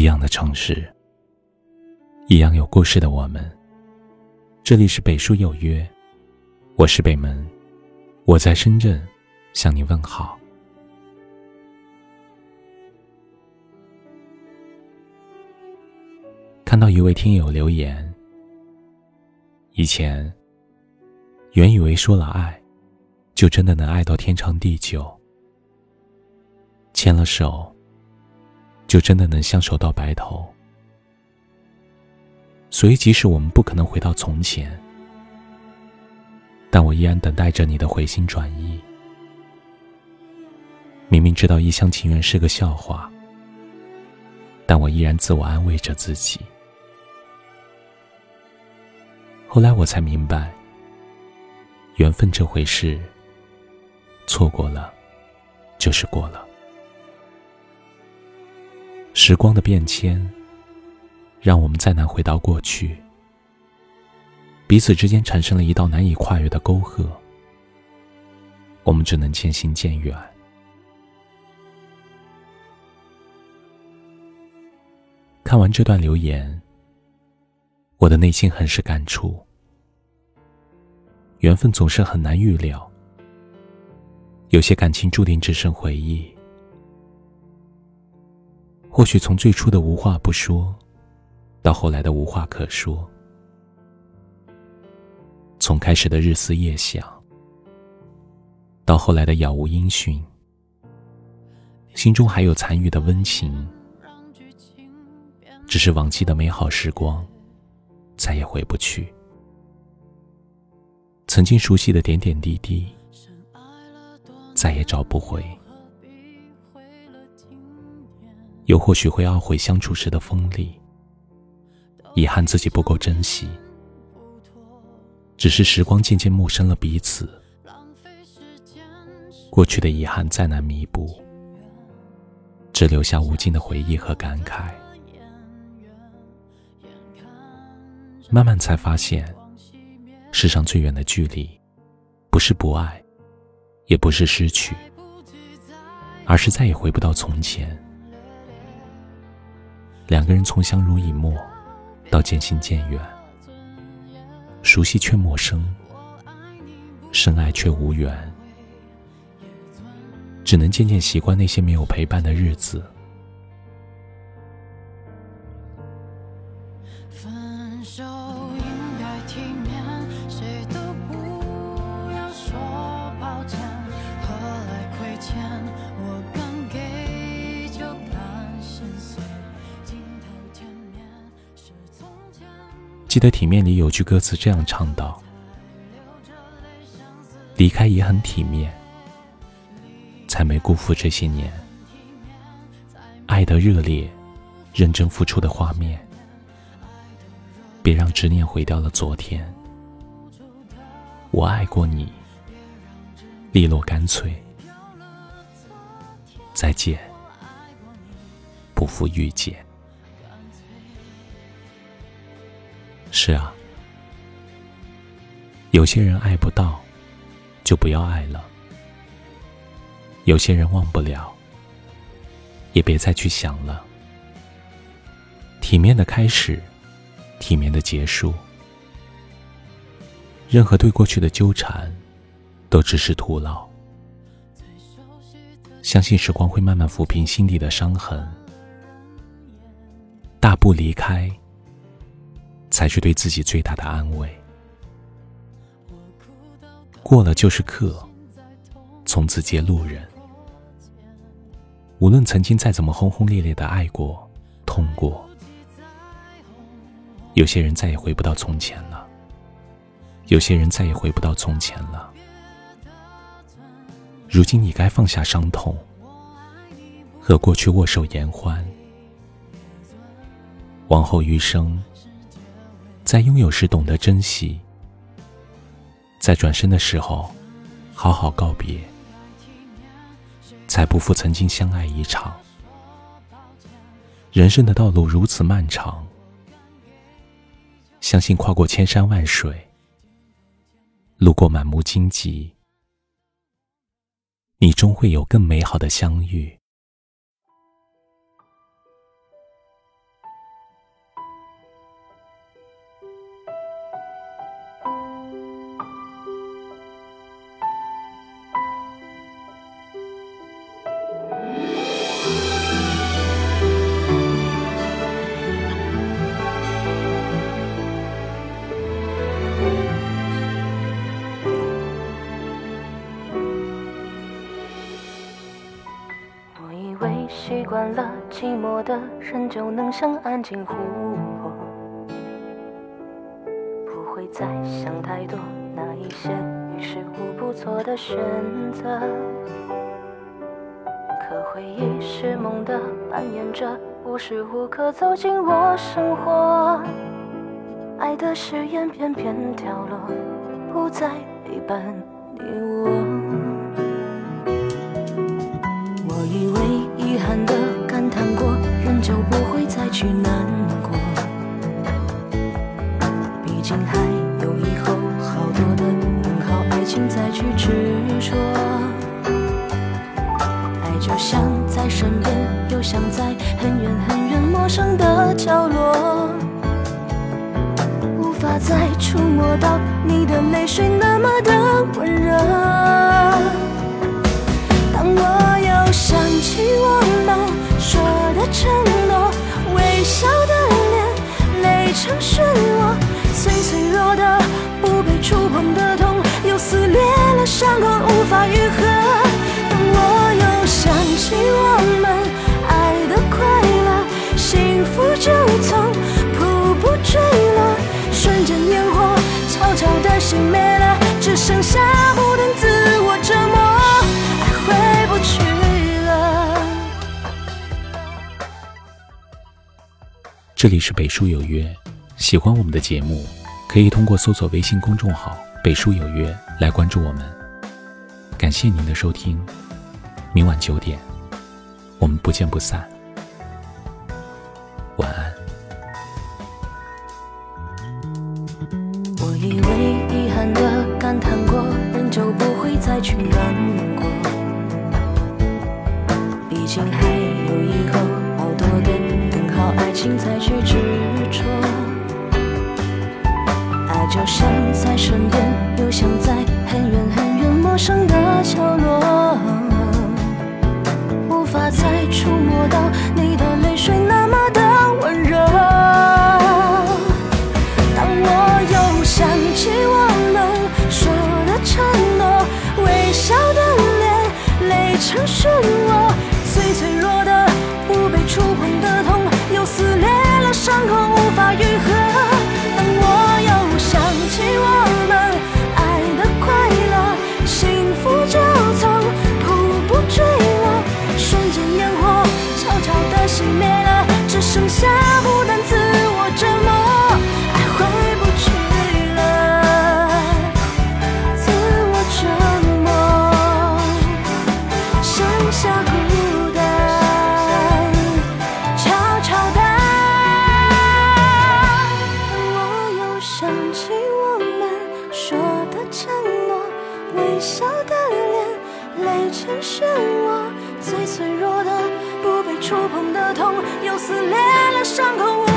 一样的城市，一样有故事的我们。这里是北书有约，我是北门，我在深圳向你问好。看到一位听友留言，以前原以为说了爱，就真的能爱到天长地久，牵了手。就真的能相守到白头。所以，即使我们不可能回到从前，但我依然等待着你的回心转意。明明知道一厢情愿是个笑话，但我依然自我安慰着自己。后来我才明白，缘分这回事，错过了，就是过了。时光的变迁，让我们再难回到过去。彼此之间产生了一道难以跨越的沟壑，我们只能渐行渐远。看完这段留言，我的内心很是感触。缘分总是很难预料，有些感情注定只剩回忆。或许从最初的无话不说，到后来的无话可说；从开始的日思夜想，到后来的杳无音讯，心中还有残余的温情。只是往昔的美好时光，再也回不去；曾经熟悉的点点滴滴，再也找不回。又或许会懊悔相处时的锋利，遗憾自己不够珍惜。只是时光渐渐陌生了彼此，过去的遗憾再难弥补，只留下无尽的回忆和感慨。慢慢才发现，世上最远的距离，不是不爱，也不是失去，而是再也回不到从前。两个人从相濡以沫，到渐行渐远，熟悉却陌生，深爱却无缘，只能渐渐习惯那些没有陪伴的日子。记得《体面》里有句歌词这样唱道：“离开也很体面，才没辜负这些年爱的热烈、认真付出的画面。别让执念毁掉了昨天。我爱过你，利落干脆。再见，不负遇见。”是啊，有些人爱不到，就不要爱了；有些人忘不了，也别再去想了。体面的开始，体面的结束，任何对过去的纠缠，都只是徒劳。相信时光会慢慢抚平心底的伤痕，大步离开。才是对自己最大的安慰。过了就是客，从此皆路人。无论曾经再怎么轰轰烈烈的爱过、痛过，有些人再也回不到从前了，有些人再也回不到从前了。如今你该放下伤痛，和过去握手言欢，往后余生。在拥有时懂得珍惜，在转身的时候好好告别，才不负曾经相爱一场。人生的道路如此漫长，相信跨过千山万水，路过满目荆棘，你终会有更美好的相遇。了寂寞的人就能像安静湖泊，不会再想太多那一些于事无补错的选择。可回忆是梦的，扮演者无时无刻走进我生活。爱的誓言片片掉落，不再陪伴你。我还有以后好多的等好爱情再去执着。爱就像在身边，又像在很远很远陌生的角落。无法再触摸到你的泪水那么触碰的痛，又撕裂了伤口无法愈合。当我又想起我们爱的快乐，幸福就从瀑布坠落。瞬间烟火悄悄的熄灭了，只剩下不断自我折磨，爱回不去了。这里是北书有约，喜欢我们的节目，可以通过搜索微信公众号“北书有约”来关注我们。感谢您的收听，明晚九点，我们不见不散。晚安。我以为遗憾的感叹过，人就不会再去难过。毕竟还有以后好多的等好爱情再去触碰的痛，又撕裂了伤口